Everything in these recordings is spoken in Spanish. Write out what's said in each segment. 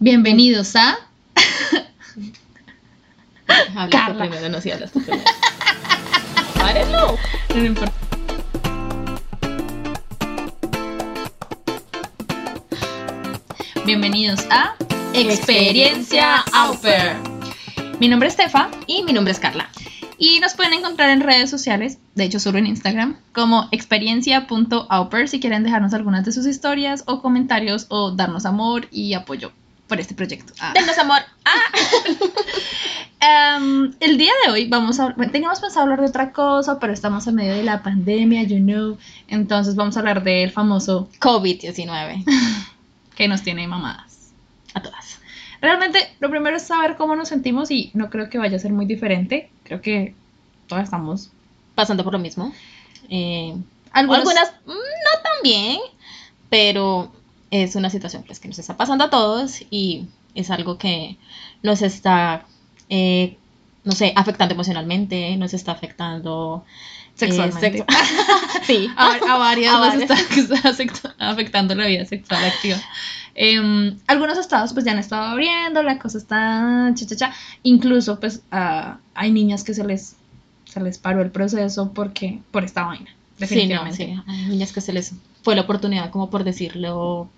Bienvenidos a. Habla Carla. tú primero, no, sí, hablas tú primero. Párenlo. No importa. Bienvenidos a Experiencia Au Pair. Mi nombre es Stefa Y mi nombre es Carla. y nos pueden encontrar en redes sociales, de hecho solo en Instagram, como experiencia.aupair si quieren dejarnos algunas de sus historias o comentarios o darnos amor y apoyo por este proyecto. Ah. Denos amor. Em, el día de hoy vamos a bueno, teníamos pensado hablar de otra cosa, pero estamos en medio de la pandemia, you know. Entonces vamos a hablar del famoso COVID-19. que nos tiene mamadas. A todas. Realmente lo primero es saber cómo nos sentimos y no creo que vaya a ser muy diferente. Creo que todas estamos. Pasando por lo mismo. Eh, Algunos, algunas no tan bien, pero es una situación pues, que nos está pasando a todos y es algo que nos está, eh, no sé, afectando emocionalmente, nos está afectando eh, Sexualmente. sexu- sí, a, a varias A nos varias. está, afectando la vida sexual activa. Em, algunos estados pues ya han estado abriendo, la cosa está cha, cha, cha. Incluso pues ah, hay niñas que se les, se les paró el proceso porque por esta vaina. Sí, no, Definitivamente. sí. Hay niñas que se les fue la oportunidad, como por decirlo,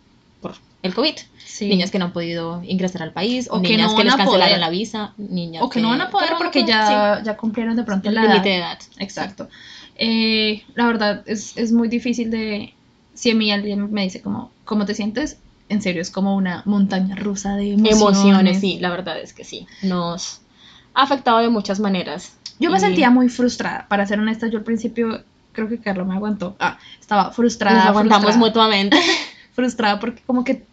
por el COVID. Sí. Niñas que no han podido ingresar al país, O o que niñas no que les cancelaron poder. la visa, niñas o que no van a poder no porque ya, ya cumplieron de pronto el la límite de edad. Exacto. Eh, la verdad es, es muy difícil de... Si a mí alguien me dice como, ¿cómo te sientes? En serio, es como una montaña rusa de emociones. Emociones, sí, la verdad es que sí. Nos ha afectado de muchas maneras. Yo me Y sentía muy frustrada, para ser honesta, yo al principio creo que Carla me aguantó. Ah, estaba frustrada. Nos aguantamos frustrada, mutuamente. frustrada porque como que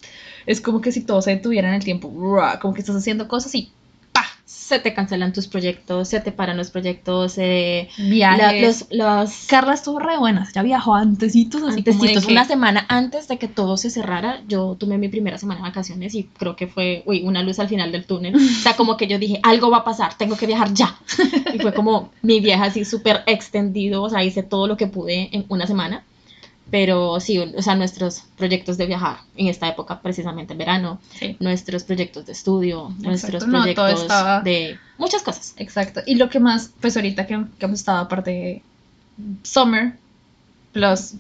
es como que si todo se detuviera en el tiempo, como que estás haciendo cosas y ¡pa! se te cancelan tus proyectos, se te paran los proyectos, eh, la- Viajes. los, los Carla estuvo re buena, ya viajó antesitos, así que- una semana antes de que todo se cerrara, yo tomé mi primera semana de vacaciones y creo que fue, uy, una luz al final del túnel. O sea, como que yo dije, algo va a pasar, tengo que viajar ya. Y fue como mi viaje así súper extendido, o sea, hice todo lo que pude en una semana. Pero sí, o sea, nuestros proyectos de viajar en esta época, precisamente en verano, Sí. nuestros proyectos de estudio, nuestros No, proyectos estaba- de muchas cosas. Exacto. Y lo que más, pues ahorita que, que hemos estado aparte de Summer plus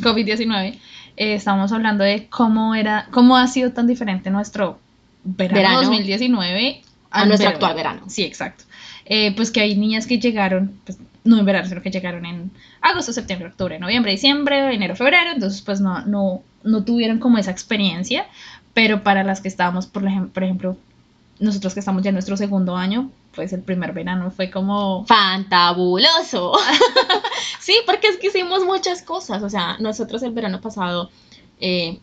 COVID-19, eh, estábamos hablando de cómo era, cómo ha sido tan diferente nuestro verano, Verano 2019 a nuestro verano. actual verano. Sí, exacto. Eh, pues que hay niñas que llegaron, pues no en verano, sino que llegaron en agosto, septiembre, octubre, noviembre, diciembre, enero, febrero, entonces pues no, no, no tuvieron como esa experiencia, pero para las que estábamos, por, ejem- por ejemplo, nosotros que estamos ya en nuestro segundo año, pues el primer verano fue como... fantabuloso. sí, porque es que hicimos muchas cosas. O sea, nosotros el verano pasado, eh,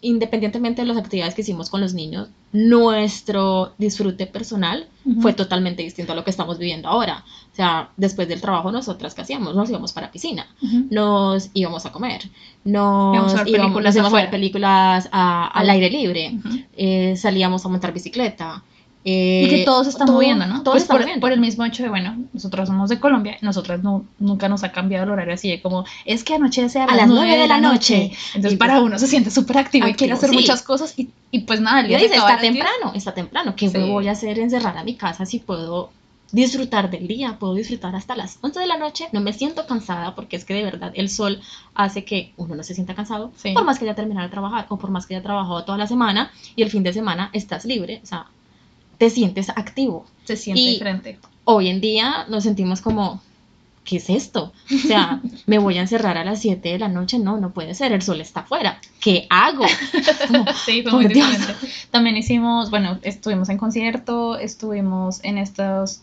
independientemente de las actividades que hicimos con los niños, nuestro disfrute personal fue totalmente distinto a lo que estamos viviendo ahora. O sea, después del trabajo, nosotras, ¿qué hacíamos? Nos íbamos para piscina, Ujú. nos íbamos a comer, nos Íbamos a ver íbamos, películas a ver afuera. películas a- al aire libre, eh, salíamos a montar bicicleta. Eh, Y que todos se están todo- moviendo, ¿no? Todos Pues están por, moviendo. por el mismo hecho de, bueno, nosotros somos de Colombia, nosotras no, nunca nos ha cambiado el horario así de como, es que anochece a, las, 9 de la noche. Entonces Y para pues- uno se siente súper activo y quiere hacer sí. muchas cosas y, y pues nada, el día dice, está temprano, está temprano. ¿Qué Sí. voy a hacer encerrar a mi casa si puedo disfrutar del día? Puedo disfrutar hasta las 11 de la noche. No me siento cansada porque es que de verdad el sol hace que uno no se sienta cansado. Sí. Por más que haya terminado de trabajar o por más que haya trabajado toda la semana y el fin de semana estás libre. O sea, te sientes activo. Se siente Y- diferente. Hoy en día nos sentimos como... ¿Qué es esto? O sea, ¿me voy a encerrar a las 7 de la noche? No, no puede ser, el sol está afuera. ¿Qué hago? Como, Sí, fue muy Dios. diferente. También hicimos, bueno, estuvimos en concierto, estuvimos en estos,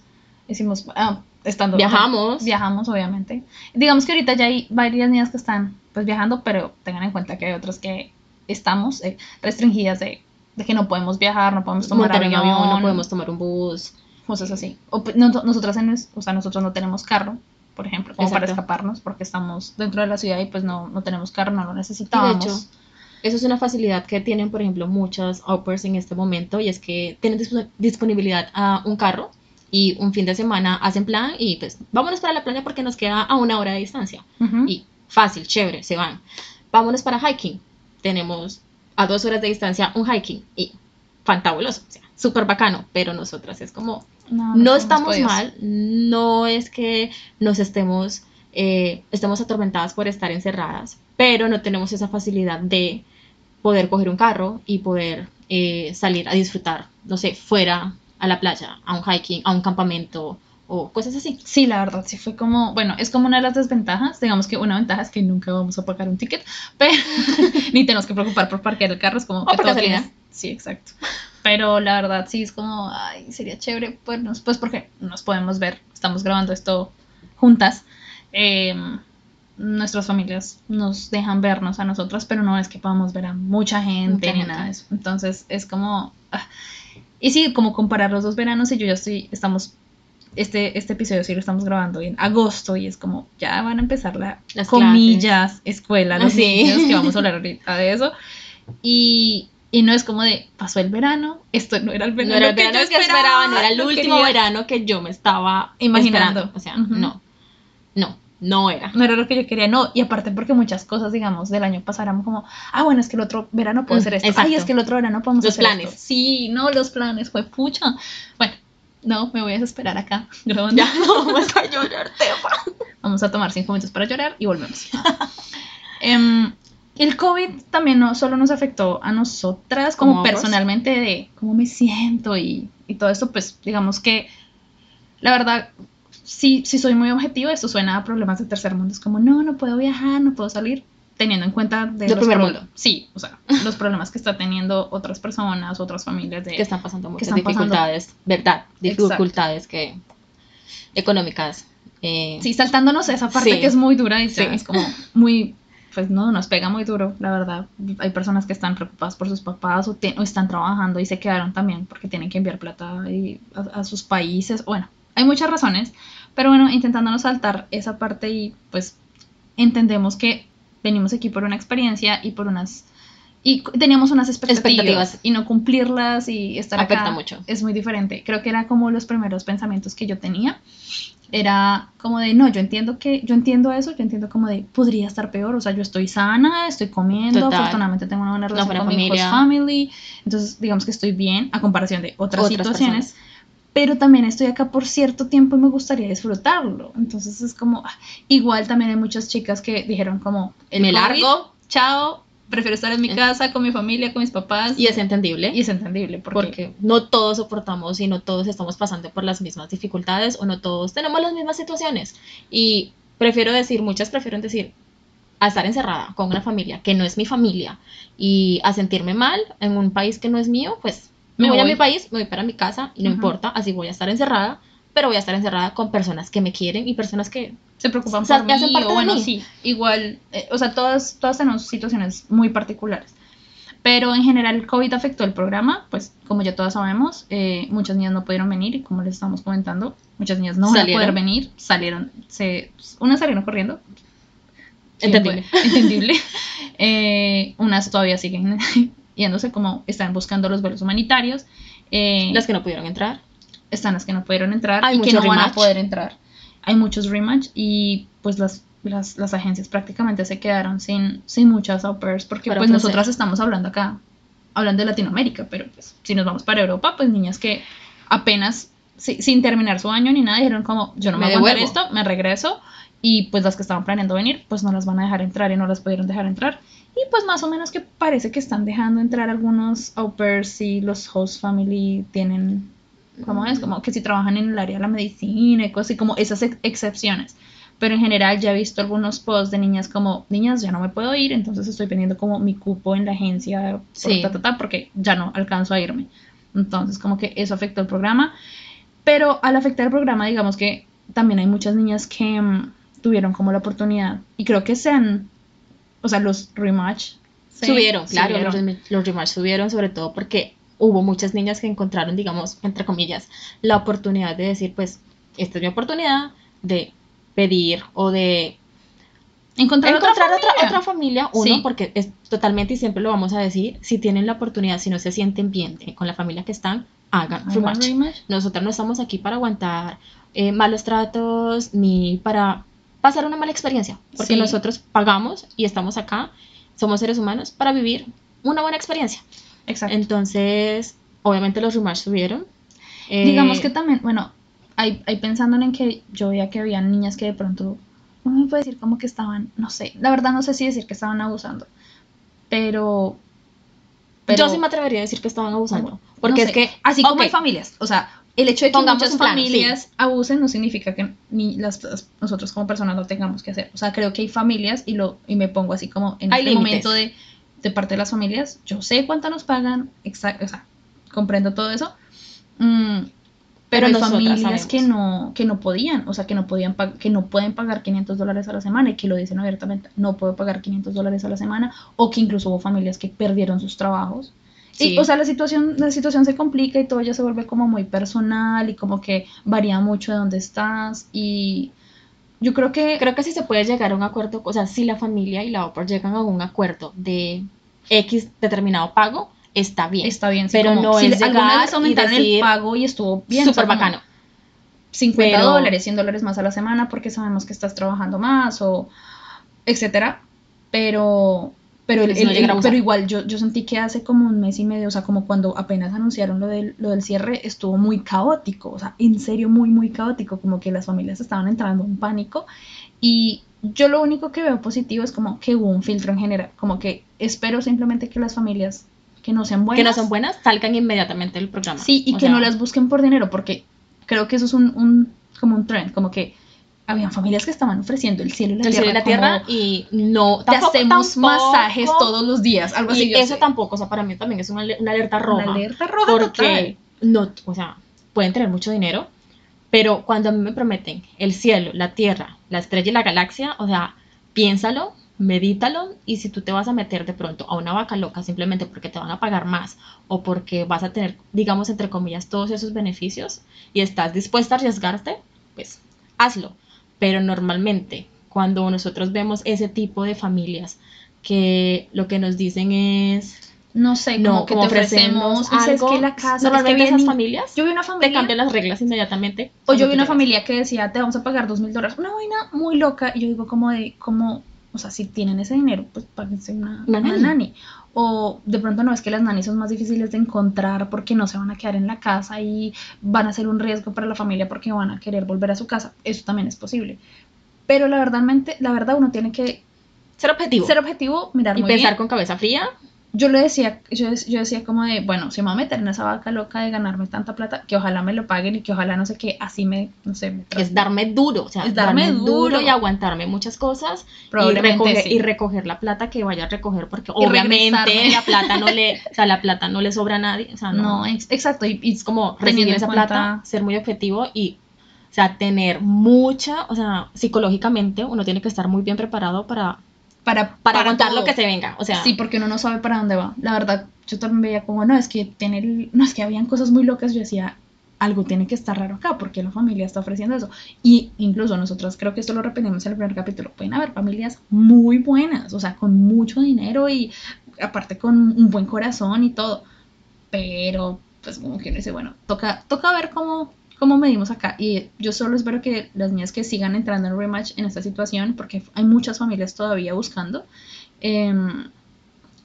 hicimos, ah, estando... Viajamos. Viajamos, obviamente. Digamos que ahorita ya hay varias niñas que están, pues, viajando, pero tengan en cuenta que hay otras que estamos eh, restringidas de, de que no podemos viajar, no podemos tomar montar un avión, avión, no podemos tomar un bus. cosas así. O, pues, no- nosotras, en, o sea, nosotros no tenemos carro, por ejemplo, como para escaparnos, porque estamos dentro de la ciudad y pues no, no tenemos carro, no lo Y de necesitábamos. hecho, eso es una facilidad que tienen, por ejemplo, muchas au pairs en este momento y es que tienen disp- disponibilidad a un carro y un fin de semana hacen plan y pues vámonos para la playa porque nos queda a una hora de distancia. Ujú. Y fácil, chévere, se van. Vámonos para hiking. Tenemos a dos horas de distancia un hiking y fantabuloso, o sea, súper bacano, pero nosotras es como, No, estamos mal, no es que nos estemos, eh, estemos atormentadas por estar encerradas, pero no tenemos esa facilidad de poder coger un carro y poder eh, salir a disfrutar, no sé, fuera a la playa, a un hiking, a un campamento o cosas así. Sí, la verdad, sí fue como, bueno, es como una de las desventajas, digamos que una ventaja es que nunca vamos a pagar un ticket, pero ni tenemos que preocupar por parquear el carro, es como O que por todo gasolina. Sí, exacto. Pero la verdad sí es como, ay, sería chévere, pues, pues porque nos podemos ver, estamos grabando esto juntas. eh, nuestras familias nos dejan vernos a nosotras, pero no es que podamos ver a mucha gente Mucha ni gente. nada de eso. Entonces es como... ah. Y sí, como comparar los dos veranos y yo ya estoy, estamos, este, este episodio sí lo estamos grabando en agosto y es como, ya van a empezar la, Las comillas, escuela, los Ah, sí. niños, que vamos a hablar ahorita de eso. Y, y no es como de, pasó el verano, esto no era el verano, No era el que verano yo que esperaba, no era el último quería. verano que yo me estaba Imaginando. esperando. O sea, Ujú. no, no, no era. No era lo que yo quería, no. Y aparte porque muchas cosas, digamos, del año pasado eran como, ah, bueno, es que el otro verano puedo Mm, hacer esto. exacto. Ay, es que el otro verano podemos Los hacer planes. esto. Sí, no, los planes, fue pucha. Bueno, no, me voy a desesperar acá grabando. Ya no vamos a llorar, Tefa. Vamos a tomar cinco minutos para llorar y volvemos. Em, el COVID también no solo nos afectó a nosotras como, personalmente de cómo me siento y, y todo esto, pues digamos que la verdad, sí, sí soy muy objetivo, esto suena a problemas de tercer mundo, es como, no, no puedo viajar, no puedo salir, teniendo en cuenta de De los primer mundo. Sí, o sea, los problemas que están teniendo otras personas, otras familias de... Que están pasando muchas están pasando. dificultades, ¿verdad? Exacto. Dificultades que económicas. eh, Sí, saltándonos esa parte Sí. que es muy dura y Sí. es como muy, pues no, nos pega muy duro, la verdad. Hay personas que están preocupadas por sus papás o, te- o están trabajando y se quedaron también porque tienen que enviar plata y- a, a sus países. Bueno, hay muchas razones, pero bueno, intentándonos saltar esa parte y pues entendemos que venimos aquí por una experiencia y por unas... Y teníamos unas expectativas, Expectativas. y no cumplirlas y estar Afecta acá mucho. es muy diferente. Creo que era como los primeros pensamientos que yo tenía. Era como de, no, yo entiendo que, yo entiendo eso, yo entiendo como de, podría estar peor, o sea, yo estoy sana, estoy comiendo, Total. afortunadamente tengo una buena relación buena con mi host familia. family, entonces digamos que estoy bien a comparación de otras, Otras situaciones, personas. Pero también estoy acá por cierto tiempo y me gustaría disfrutarlo, entonces es como, ah, igual también hay muchas chicas que dijeron como, el me COVID, largo chao, prefiero estar en mi Eh. casa con mi familia, con mis papás, y es entendible. y es entendible, porque, porque no todos soportamos y no todos estamos pasando por las mismas dificultades o no todos tenemos las mismas situaciones. Y prefiero decir, muchas prefieren decir, a estar encerrada con una familia que no es mi familia y a sentirme mal en un país que no es mío, pues me, Me voy, a voy. mi país, me voy para mi casa y no Ujú. importa, así voy a estar encerrada, pero voy a estar encerrada con personas que me quieren y personas que... se preocupan O sea, por que hacen mí, parte o de bueno, mí. sí, igual, eh, o sea, todas, todas tenemos situaciones muy particulares. Pero en general el COVID afectó el programa, pues como ya todas sabemos, eh, muchas niñas no pudieron venir y como les estamos comentando, muchas niñas no van a Salieron. poder venir, salieron, se, unas salieron corriendo. Sí, Entendible. fue entendible. Eh, unas todavía siguen yéndose como están buscando los vuelos humanitarios. eh, Las que no pudieron entrar. están las que no pudieron entrar Hay y que no van a rematch. poder entrar. Hay muchos rematch y pues las, las, las agencias prácticamente se quedaron sin, sin muchas au pairs porque Para pues ofrecer. nosotras estamos hablando acá, hablando de Latinoamérica, pero pues si nos vamos para Europa, pues niñas que apenas, si- sin terminar su año ni nada, dijeron como yo no me, voy a aguantar esto, me regreso y pues las que estaban planeando venir, pues no las van a dejar entrar y no las pudieron dejar entrar. Y pues más o menos que parece que están dejando entrar algunos au pairs y los host family tienen ¿cómo es? Como que si trabajan en el área de la medicina y cosas así, como esas ex- excepciones. Pero en general ya he visto algunos posts de niñas como, niñas, ya no me puedo ir, entonces estoy vendiendo como mi cupo en la agencia, por Sí. ta, ta, ta, porque ya no alcanzo a irme. Entonces como que eso afectó el programa. Pero al afectar el programa, digamos que también hay muchas niñas que mm, tuvieron como la oportunidad, y creo que sean, o sea, los rematch. subieron, claro, subieron. los, los rematch subieron sobre todo porque hubo muchas niñas que encontraron, digamos, entre comillas, la oportunidad de decir, pues, esta es mi oportunidad de pedir o de Encontrar, encontrar otra otra, familia. otra familia, uno, Sí. porque es totalmente, y siempre lo vamos a decir, si tienen la oportunidad, si no se sienten bien eh, con la familia que están, hagan rematch. Nosotros no estamos aquí para aguantar eh, malos tratos ni para pasar una mala experiencia, porque Sí. nosotros pagamos y estamos acá, somos seres humanos, para vivir una buena experiencia. Exacto. Entonces, obviamente los rematch subieron. Eh, Digamos que también, bueno, hay, hay pensando en que yo veía que había niñas que de pronto, uno me puede decir como que estaban, no sé, la verdad no sé si decir que estaban abusando, pero... pero yo sí me atrevería a decir que estaban abusando. Porque no es sé, que. Así como ok, hay familias, o sea, el hecho de que Pongamos muchas familias abusen no significa que ni las, las- nosotros como personas lo tengamos que hacer. O sea, creo que hay familias y lo y me pongo así como en Hay este límites. momento de, de parte de las familias, yo sé cuánto nos pagan, exacto, o sea, comprendo todo eso. Mm, pero, Pero hay familias sabemos. que no que no podían, o sea, que no podían que no pueden pagar 500 dólares a la semana y que lo dicen abiertamente, no puedo pagar 500 dólares a la semana o que incluso hubo familias que perdieron sus trabajos Sí. y, o sea, la situación, la situación se complica y todo ya se vuelve como muy personal y como que varía mucho de dónde estás. Y yo creo que creo que si se puede llegar a un acuerdo, o sea, si la familia y la OPAR llegan a un acuerdo de X determinado pago, está bien. está bien. sí, pero como no si es llegar vez aumentaron y el pago y estuvo bien. o Súper sea, como bacano. 50 Pero- dólares, 100 dólares más a la semana porque sabemos que estás trabajando más o etcétera. Pero, pero, el- el- el- abusar. pero igual yo, yo sentí que hace como un mes y medio, o sea, como cuando apenas anunciaron lo del, lo del cierre, estuvo muy caótico, o sea, en serio muy, muy caótico, como que las familias estaban entrando en pánico y yo lo único que veo positivo es como que hubo un filtro en general, como que espero simplemente que las familias que no sean buenas, que no son buenas, salgan inmediatamente del programa. Sí, y O que sea, no las busquen por dinero, porque creo que eso es un, un como un trend, como que habían familias que estaban ofreciendo el cielo y la el tierra. cielo y la como, tierra y no te tampoco- hacemos tampoco- masajes todos los días, algo así. y eso sé. tampoco, o sea, para mí también es una, ale- una alerta Una roja. alerta roja porque no, o sea, pueden tener mucho dinero, pero cuando a mí me prometen el cielo, la tierra, la estrella y la galaxia, o sea, piénsalo, medítalo y si tú te vas a meter de pronto a una vaca loca simplemente porque te van a pagar más o porque vas a tener, digamos, entre comillas, todos esos beneficios y estás dispuesta a arriesgarte, pues hazlo. Pero normalmente cuando nosotros vemos ese tipo de familias que lo que nos dicen es No sé, como no, que como te ofrecemos, ofrecemos algo. que la casa, es que Normalmente esas familias Yo vi una te familia, cambian las reglas inmediatamente. o yo vi una familia que decía, te vamos a pagar dos mil dólares, una vaina muy loca, y yo digo como de, como, o sea, si tienen ese dinero, pues páguense una, Una una nani. nani. O de pronto no es que las nanis son más difíciles de encontrar porque no se van a quedar en la casa y van a ser un riesgo para la familia porque van a querer volver a su casa. Eso también es posible. Pero la verdad, la verdad uno tiene que Ser objetivo. ser objetivo, mirar y muy pensar bien. con cabeza fría. Yo le decía, yo, yo decía como de, bueno, si me voy a meter en esa vaca loca de ganarme tanta plata, que ojalá me lo paguen y que ojalá no sé qué, así me, no sé, me Es darme duro. O sea, Es darme duro. y aguantarme muchas cosas. Y recoger, sí. y recoger la plata que vaya a recoger. Porque Y obviamente regresarme. la plata no le, o sea, la plata no le sobra a nadie. O sea, no, No, ex- exacto. Y, y es como recibir esa cuenta- plata, ser muy objetivo y, o sea, tener mucha, o sea, psicológicamente uno tiene que estar muy bien preparado para, para, para, aguantar todo. lo que se venga. O sea, Sí, porque uno no sabe para dónde va. La verdad, yo también veía como, no, es que tener, no, es que habían cosas muy locas. Yo decía, algo tiene que estar raro acá, porque la familia está ofreciendo eso. Y incluso nosotros, creo que esto lo repetimos en el primer capítulo, pueden haber familias muy buenas, o sea, con mucho dinero y aparte con un buen corazón y todo. Pero, pues, como que uno dice, bueno, toca, toca ver cómo, cómo medimos acá. Y yo solo espero que las niñas que sigan entrando en rematch en esta situación, porque hay muchas familias todavía buscando, em,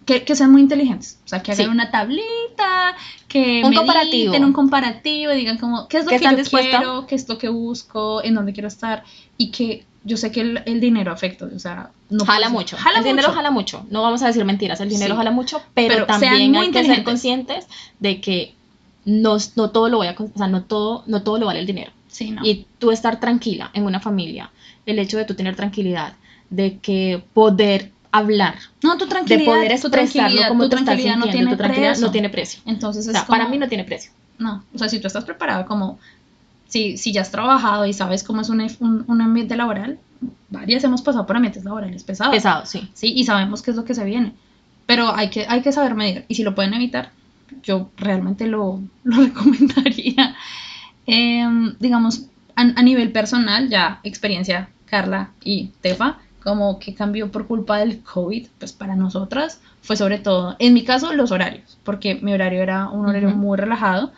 que, que sean muy inteligentes. O sea, que hagan Sí. una tablita, que Un comparativo. un comparativo, digan como, ¿qué es lo ¿Qué que yo dispuesta? quiero? ¿Qué es lo que busco? ¿En dónde quiero estar? Y que yo sé que el, el dinero afecta, o sea, no jala mucho. Jala el dinero jala mucho. No vamos a decir mentiras. El dinero Sí. jala mucho, pero, Pero sean también hay que ser conscientes de que no, no todo lo voy a, o sea, no todo, no todo lo vale el dinero. Sí, no. Y tú estar tranquila en una familia, el hecho de tú tener tranquilidad, de que poder hablar, no, tu de tranquilidad, poder tu expresarlo como tu tú estás tranquilidad no sintiendo, tiene tu tranquilidad precio. no tiene precio. Entonces O es sea, como, para mí no tiene precio. No, o sea, si tú estás preparado como, si, si ya has trabajado y sabes cómo es un, un, un ambiente laboral, varias hemos pasado por ambientes laborales pesados. Pesado, sí. Sí, y sabemos qué es lo que se viene. Pero hay que, hay que saber medir. Y si lo pueden evitar, yo realmente lo, lo recomendaría. Em, digamos, a, a nivel personal, ya experiencia Carla y Tefa, como que cambió por culpa del COVID, pues para nosotras fue sobre todo, en mi caso, los horarios, porque mi horario era un horario muy relajado,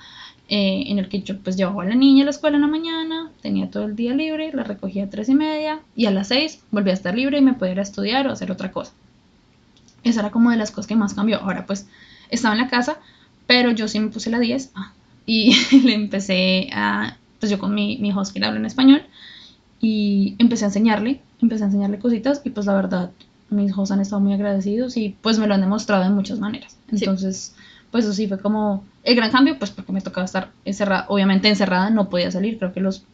eh, en el que yo pues llevaba a la niña a la escuela en la mañana, tenía todo el día libre, la recogía a tres y media, y a las seis volvía a estar libre y me podía ir a estudiar o hacer otra cosa. Esa era como de las cosas que más cambió. Ahora pues estaba en la casa, Pero yo sí me puse la 10 ah, y le empecé a, pues yo con mi, mi husky le hablo en español y empecé a enseñarle, empecé a enseñarle cositas y pues la verdad mis hijos han estado muy agradecidos y pues me lo han demostrado de muchas maneras. Entonces, pues eso sí fue como el gran cambio, pues porque me tocaba estar encerrada, obviamente encerrada, no podía salir, creo que los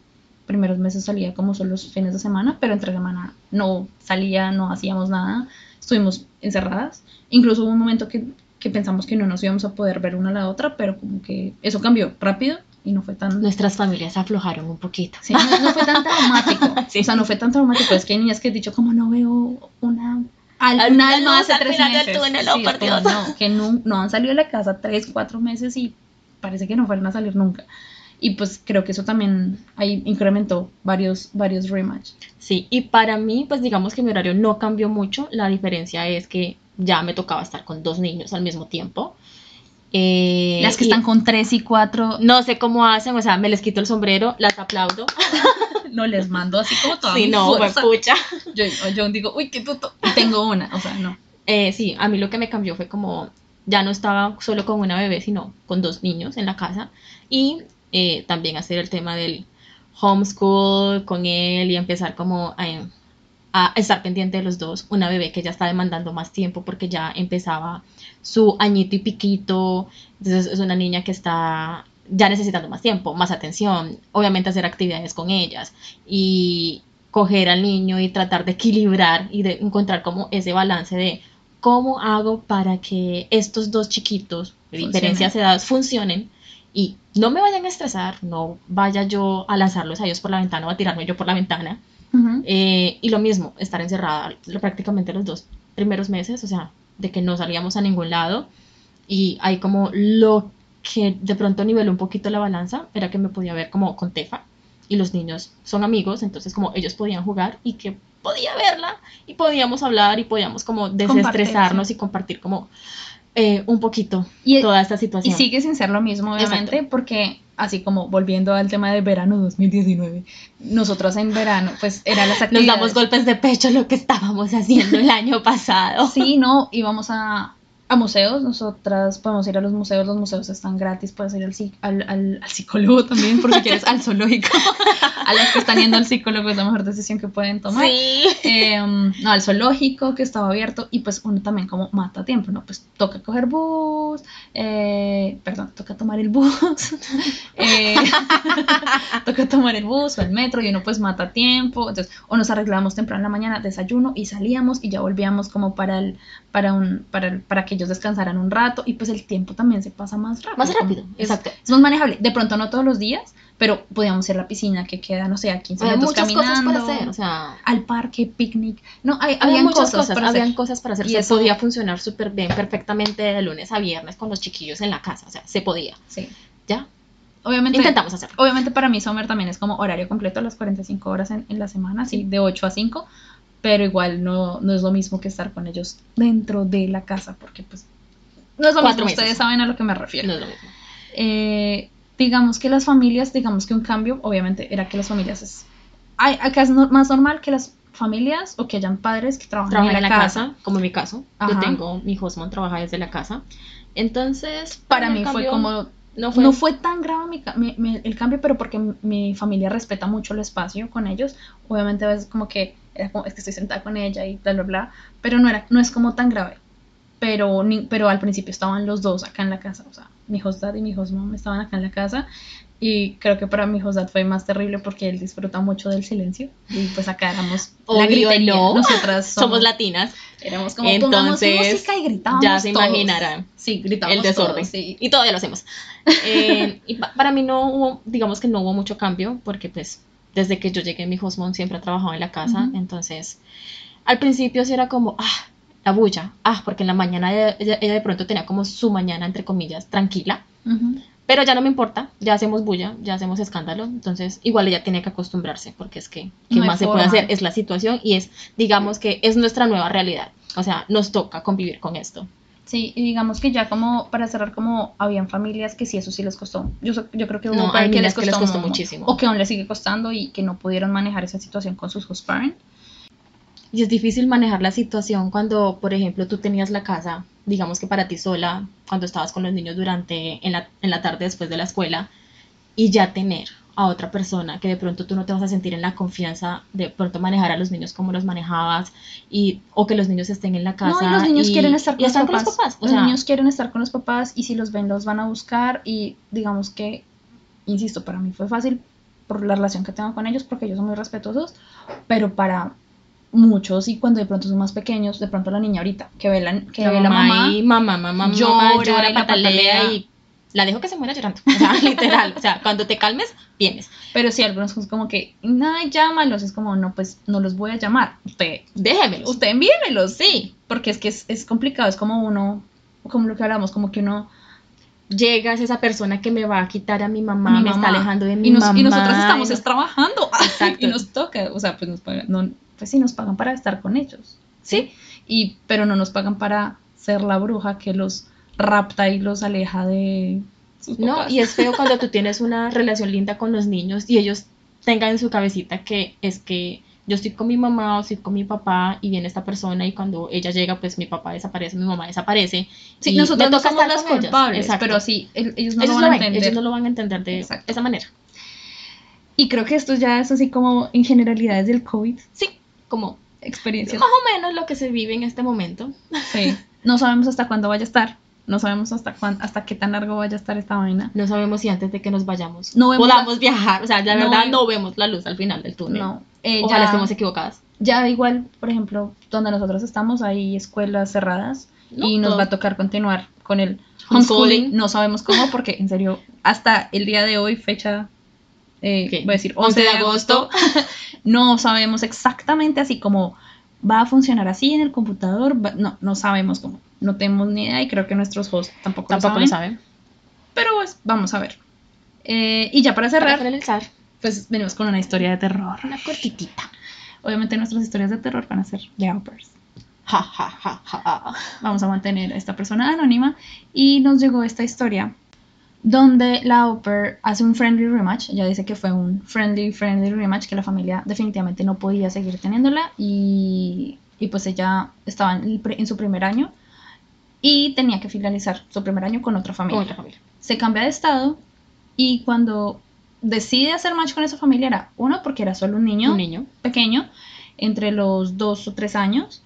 primeros meses salía como son los fines de semana, pero entre semana no salía, no hacíamos nada, estuvimos encerradas. Incluso hubo un momento que, que pensamos que no nos íbamos a poder ver una a la otra, pero como que eso cambió rápido y no fue tan... Nuestras familias aflojaron un poquito. Sí, no, no fue tan traumático. O sea, no fue tan traumático. Es que hay niñas que he dicho como no veo una... Al, una alma hace tres meses. Túnel, Sí, por es como, Dios. no, que no, no han salido de la casa tres, cuatro meses y parece que no fueron a salir nunca. Y pues creo que eso también ahí incrementó varios, varios rematch. Sí, y para mí, pues digamos que mi horario no cambió mucho. La diferencia es que ya me tocaba estar con dos niños al mismo tiempo. Eh, Las que y están con tres y cuatro, No sé cómo hacen, o sea, me les quito el sombrero, las aplaudo. no les mando así como toda Sí, no, fuerza. pucha. Yo, yo digo, uy, qué tuto. Y tengo una, o sea, no. Eh, sí, a mí lo que me cambió fue como ya no estaba solo con una bebé, sino con dos niños en la casa. Y eh, también hacer el tema del homeschool con él y empezar como a, a estar pendiente de los dos. Una bebé que ya está demandando más tiempo porque ya empezaba su añito y piquito. Entonces es una niña que está ya necesitando más tiempo, más atención. Obviamente hacer actividades con ellas y coger al niño y tratar de equilibrar y de encontrar como ese balance de cómo hago para que estos dos chiquitos de diferencias de edades funcionen y no me vayan a estresar, no vaya yo a lanzarlos a ellos por la ventana o a tirarme yo por la ventana. Ujú. Eh, y lo mismo, estar encerrada prácticamente los dos primeros meses, o sea, de que no salíamos a ningún lado. Y ahí como lo que de pronto niveló un poquito la balanza era que me podía ver como con Tefa y los niños son amigos, entonces como ellos podían jugar y que podía verla y podíamos hablar y podíamos como desestresarnos y compartir como eh, un poquito Y, toda esta y situación. sigue sin ser lo mismo, obviamente, Exacto. porque así como volviendo al tema del verano 2019, nosotros en verano, pues eran las Nos actividades. damos golpes de pecho lo que estábamos haciendo el año pasado. Sí, no, íbamos a, a museos, nosotras podemos ir a los museos, los museos están gratis, puedes ir al, al, al, al psicólogo también, porque quieres al zoológico. a las que están yendo al psicólogo es la mejor decisión que pueden tomar. Sí. Em, no, al zoológico que estaba abierto y pues uno también como mata tiempo, ¿no? Pues toca coger bus, eh, perdón, toca tomar el bus, eh, toca tomar el bus o el metro y uno pues mata tiempo, entonces o nos arreglábamos temprano en la mañana, desayuno y salíamos y ya volvíamos como para el, para un, para el- para que ellos descansaran un rato y pues el tiempo también se pasa más rápido. Más rápido, es, exacto. es más manejable, de pronto no todos los días, pero podíamos ir a la piscina que queda, no sé, a 15 Había minutos muchas caminando cosas para hacer, o sea, al parque, picnic. No, hay, había habían muchas cosas, cosas, para habían hacer. cosas para hacer. Y se eso- podía funcionar súper bien, perfectamente de lunes a viernes con los chiquillos en la casa, o sea, se podía. Sí. Ya, Obviamente, intentamos hacerlo. obviamente para mí Summer también es como horario completo las 45 horas en, en la semana, sí, de 8 a 5, pero igual no, no es lo mismo que estar con ellos dentro de la casa, porque pues no es lo mismo, meses. ustedes saben a lo que me refiero. No es lo mismo. Eh, digamos que las familias, digamos que un cambio, obviamente, era que las familias es... Hay, acá es no- más normal que las familias o que hayan padres que trabajan Trabajar en la, casa. como en mi caso. Ajá. Yo tengo, mi husband trabaja desde la casa. Entonces, Para mí fue cambio como No fue, no fue tan grave mi mi- mi- el cambio, pero porque mi familia respeta mucho el espacio con ellos. Obviamente a veces como que era como, es que estoy sentada con ella y bla, bla, bla, pero no, era, no es como tan grave. Pero, ni- pero al principio estaban los dos acá en la casa, o sea, mi host dad y mi host mom estaban acá en la casa y creo que para mi host dad fue más terrible porque él disfruta mucho del silencio y pues acá éramos la Obvio, gritería. no. Nosotras somos, somos latinas, éramos como pongamos Entonces, música y gritábamos ya se todos. imaginarán Sí, gritábamos el desorden. todos, sí. Y todavía lo hacemos. Eh, y pa- para mí no hubo, digamos que no hubo mucho cambio, porque pues desde que yo llegué mi husband siempre ha trabajado en la casa, entonces al principio sí era como, ah, la bulla, ah, porque en la mañana ella, ella- ella de pronto tenía como su mañana, entre comillas, tranquila, pero ya no me importa, ya hacemos bulla, ya hacemos escándalo, entonces igual ella tiene que acostumbrarse, porque es que, ¿qué No más se puede hacer? Es la situación y es, digamos que es nuestra nueva realidad, o sea, nos toca convivir con esto. Sí, y digamos que ya como para cerrar, como habían familias que sí, eso sí les costó. Yo, so- yo creo que hubo No, hay que les que les costó, costó mu- muchísimo. O que aún les sigue costando y que no pudieron manejar esa situación con sus host parents. Y es difícil manejar la situación cuando, por ejemplo, tú tenías la casa digamos que para ti sola, cuando estabas con los niños durante, en la, en la tarde después de la escuela, y ya tener a otra persona que de pronto tú no te vas a sentir en la confianza de pronto manejar a los niños como los manejabas y o que los niños estén en la casa No, y los niños y- quieren estar con, los están papás. con los papás o los sea, niños quieren estar con los papás y si los ven los van a buscar y digamos que, insisto, para mí fue fácil por la relación que tengo con ellos porque ellos son muy respetuosos, pero para muchos y cuando de pronto son más pequeños, de pronto la niña ahorita que ve la, que la ve la mamá, mamá, y mamá, mamá, mamá, llora llora, y patalea. y la dejo que se muera llorando, o sea, literal, o sea, cuando te calmes, vienes, pero sí algunos son como que, no, llámalos, es como, no, pues no los voy a llamar, usted, déjemelos, usted envíemelos, sí, porque es que es, es complicado, es como uno, como lo que hablamos, como que uno llega es esa persona que me va a quitar a mi mamá, mi me está alejando de mi y, nos- mamá. y nosotras estamos y es trabajando. Exacto. y nos toca, o sea, pues nos pagan, no, pues sí nos pagan para estar con ellos, ¿sí? Y pero no nos pagan para ser la bruja que los rapta y los aleja de sus No, papás. y es feo cuando tú tienes una relación linda con los niños y ellos tengan en su cabecita que es que yo estoy con mi mamá o estoy con mi papá y viene esta persona y cuando ella llega pues mi papá desaparece, mi mamá desaparece. Sí, y nosotros no somos las culpables, Exacto. pero sí, el- ellos no ellos, lo van a entender. ellos no lo van a entender de Exacto. esa manera. Y creo que esto ya es así como en generalidades del COVID, Sí, como experiencias. más o menos lo que se vive en este momento. Sí. No sabemos hasta cuándo vaya a estar, no sabemos hasta cuán, hasta qué tan largo vaya a estar esta vaina. No sabemos si antes de que nos vayamos No podamos viajar. O sea, la verdad ve- no vemos la luz al final del túnel. No, eh, Ojalá ya- estemos equivocadas. Ya igual, por ejemplo, donde nosotros estamos hay escuelas cerradas No, y nos todo. va a tocar continuar con el Homeschooling. No sabemos cómo porque en serio, hasta el día de hoy, fecha, eh, voy a decir 11 de agosto, no sabemos exactamente así como va a funcionar así en el computador. va- no, no sabemos cómo. No tenemos ni idea y creo que nuestros hosts tampoco, Tampoco lo lo saben. saben. Pero pues vamos a ver. Eh, y ya para Para cerrar, finalizar, pues venimos con una historia de terror. una cortitita. Obviamente nuestras historias de terror van a ser de Outburst. Ja, ja, ja, vamos a mantener a esta persona anónima y nos llegó esta historia donde la Oper hace un friendly rematch, ella dice que fue un friendly, friendly rematch, que la familia definitivamente no podía seguir teniéndola y, y pues ella estaba en, el en su primer año y tenía que finalizar su primer año con otra Con familia. otra familia. Se cambia de estado y cuando decide hacer match con esa familia era uno porque era solo un niño, Un niño. pequeño, entre los dos o tres años.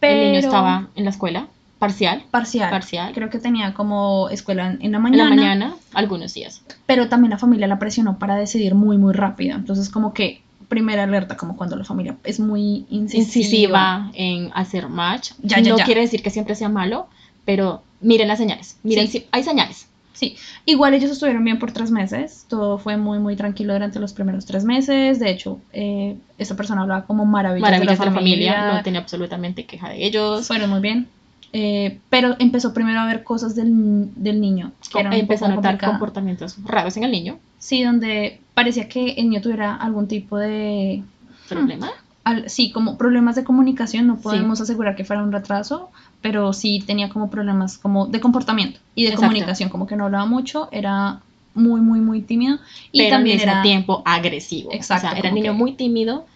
El niño pero- estaba en la escuela, parcial. parcial. Parcial. Creo que tenía como escuela en, en la En mañana, la mañana, algunos días. pero también la familia la presionó para decidir muy, muy rápido. Entonces, como que primera alerta, como cuando la familia es muy incisiva. Incisiva en hacer match. Ya, ya, no ya. quiere decir que siempre sea malo, pero miren las señales. Miren, Sí. si- hay señales. Sí, igual ellos estuvieron bien por tres meses. Todo fue muy, muy tranquilo durante los primeros tres meses. De hecho, eh, esta persona hablaba como maravillas, Maravillas de la familia. no tenía absolutamente queja de ellos. Fueron muy bien. Eh, pero empezó primero a ver cosas del, del niño. que eran un Empezó a notar comportamientos raros en el niño. Sí, donde parecía que el niño tuviera algún tipo de Problema. al- sí, como problemas de comunicación, no podemos asegurar que fuera un retraso, pero sí tenía como problemas como de comportamiento y de Exacto. comunicación, como que no hablaba mucho, era muy, muy, muy tímido y pero también al mismo era tiempo agresivo. Exacto, O sea, era como niño que- muy tímido,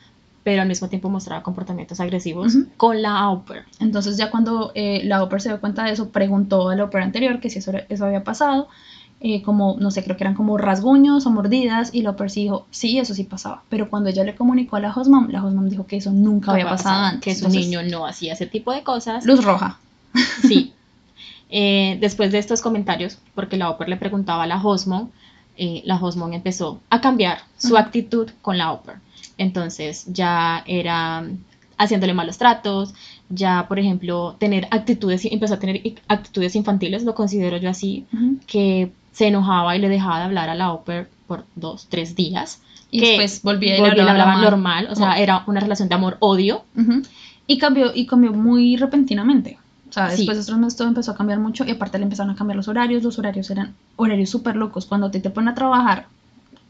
pero al mismo tiempo mostraba comportamientos agresivos con la au pair. Entonces ya cuando eh, la Oper se dio cuenta de eso, preguntó a la Oper anterior que si eso, eso había pasado, eh, como, no sé, creo que eran como rasguños o mordidas, y la Oper sí dijo, sí, eso sí pasaba. Pero cuando ella le comunicó a la Hostmom, la Hostmom dijo que eso nunca había pasado antes. Que su Entonces, niño no hacía ese tipo de cosas. Luz roja. Sí. Eh, después de estos comentarios, porque la Oper le preguntaba a la Hosmon, eh, la Hosmon empezó a cambiar su actitud con la Oper. Entonces ya era mm, haciéndole malos tratos, ya por ejemplo tener actitudes, empezó a tener actitudes infantiles, lo considero yo así, que se enojaba y le dejaba de hablar a la Oper por dos, tres días. Y que después volvía y le hablaba hablaba normal. normal, o sea, era una relación de amor-odio. Y cambió, y cambió muy repentinamente. O sea, Sí. después de estos meses todo empezó a cambiar mucho y aparte le empezaron a cambiar los horarios. Los horarios eran horarios súper locos. Cuando te, te ponen a trabajar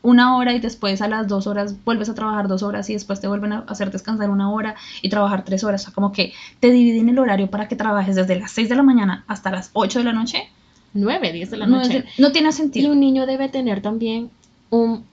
una hora y después a las dos horas vuelves a trabajar dos horas y después te vuelven a hacer descansar una hora y trabajar tres horas. O sea, como que te dividen el horario para que trabajes desde las 6 de la mañana hasta las 8 de la noche. 9, 10 de la no, noche. de- no tiene Y sentido. un niño debe tener también un,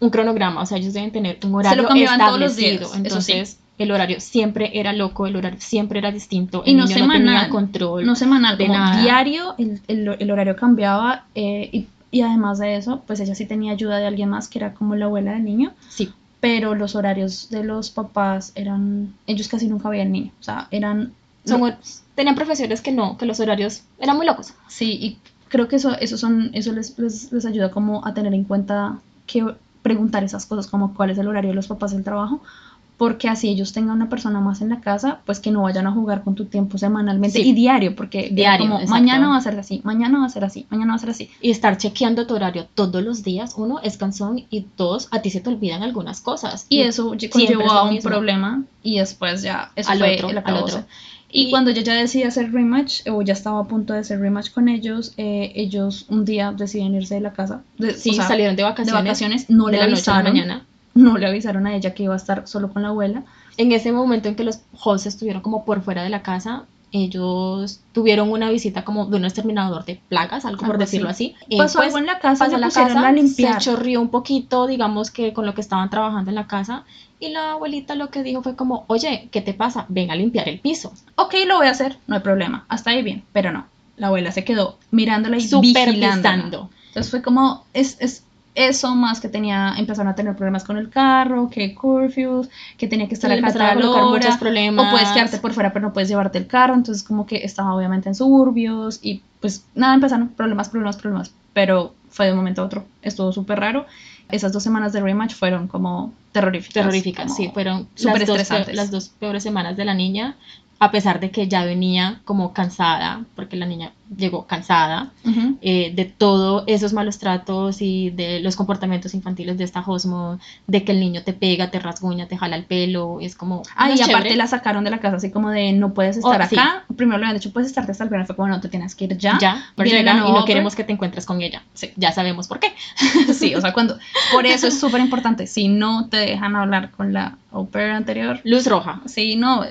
un cronograma, o sea, ellos deben tener un Se horario lo cambiaban todos los días, establecido. Entonces, el horario siempre era loco, el horario siempre era distinto, Y el no niño semanal, no tenía control. No semanal, de como nada. diario el, el- el horario cambiaba eh, y, y además de eso, pues ella sí tenía ayuda de alguien más que era como la abuela del niño, Sí, pero los horarios de los papás eran, ellos casi nunca veían niño, o sea, eran... son- tenían profesores que no, que los horarios eran muy locos. Sí, y creo que eso, eso, son, eso les, les, les ayuda como a tener en cuenta que preguntar esas cosas como cuál es el horario de los papás del trabajo, porque así ellos tengan una persona más en la casa, pues que no vayan a jugar con tu tiempo semanalmente Sí. y diario, porque Diario, como mañana va a ser así, mañana va a ser así, mañana va a ser así. Y estar chequeando tu horario todos los días, uno, es cansón y dos, a ti se te olvidan algunas cosas. Y eso lle- siempre conllevó es lo a un mismo. problema y después ya eso Al fue otro, el al acabose. otro. Y, Y- cuando yo ya decidí hacer rematch, o ya estaba a punto de hacer rematch con ellos, eh, ellos un día deciden irse de la casa. de- Sí, o sea, salieron de de vacaciones. vacaciones, no de le la noche a la avisaron, mañana. No le avisaron a ella que iba a estar solo con la abuela. En ese momento en que los hosts estuvieron como por fuera de la casa, ellos tuvieron una visita como de un exterminador de plagas, algo por decirlo así. así. Eh, Pasó pues, algo en la casa, pasó la pusieron casa, a limpiar. se chorrió un poquito, digamos que con lo que estaban trabajando en la casa, y la abuelita lo que dijo fue como, oye, ¿qué te pasa? Ven a limpiar el piso. Ok, lo voy a hacer, no hay problema, hasta ahí bien, pero no. La abuela se quedó mirándola y Supervisando. Entonces fue como, es, es eso más que tenía, empezaron a tener problemas con el carro, que curfews, que tenía que estar acá a empezaron a tal colocar hora, problemas. o puedes quedarte por fuera pero no puedes llevarte el carro, entonces como que estaba obviamente en suburbios y pues nada, empezaron problemas, problemas, problemas, pero fue de un momento a otro, estuvo súper raro. Esas dos semanas de rematch fueron como terroríficas. terroríficas, como sí, fueron súper dos, estresantes. las dos peores semanas de la niña, a pesar de que ya venía como cansada, porque la niña llegó cansada, Ujú. eh, de todos esos malos tratos y de los comportamientos infantiles de esta Hosmo, de que el niño te pega, te rasguña, te jala el pelo, es como... Ah, no y aparte chévere. la sacaron de la casa así como de no puedes estar Oh, sí. acá. Primero le habían dicho puedes estarte hasta el verano, fue como no, te tienes que ir ya. Ya, la llega y no queremos que te encuentres con ella. Sí. Ya sabemos por qué. sí, o sea, cuando... Por eso es súper importante, si no te dejan hablar con la au pair anterior, Luz roja. si no,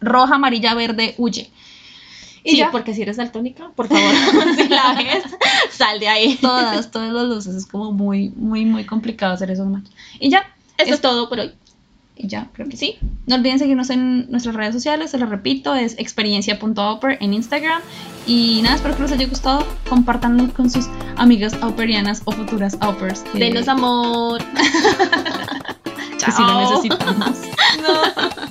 roja, amarilla, verde, huye. Y sí, ya, porque si eres daltónica, por favor, si la ves, sal de ahí. todas, todas las luces, es como muy, muy, muy complicado hacer esos matches. Y ya, Eso Es- todo por hoy. y ya, creo que sí. No olviden seguirnos en nuestras redes sociales, se lo repito, es experiencia.auper en Instagram. Y nada, espero que les haya gustado. Compártanlo con sus amigas auperianas o futuras aupers. que- Denos amor. que sí lo necesitamos. No.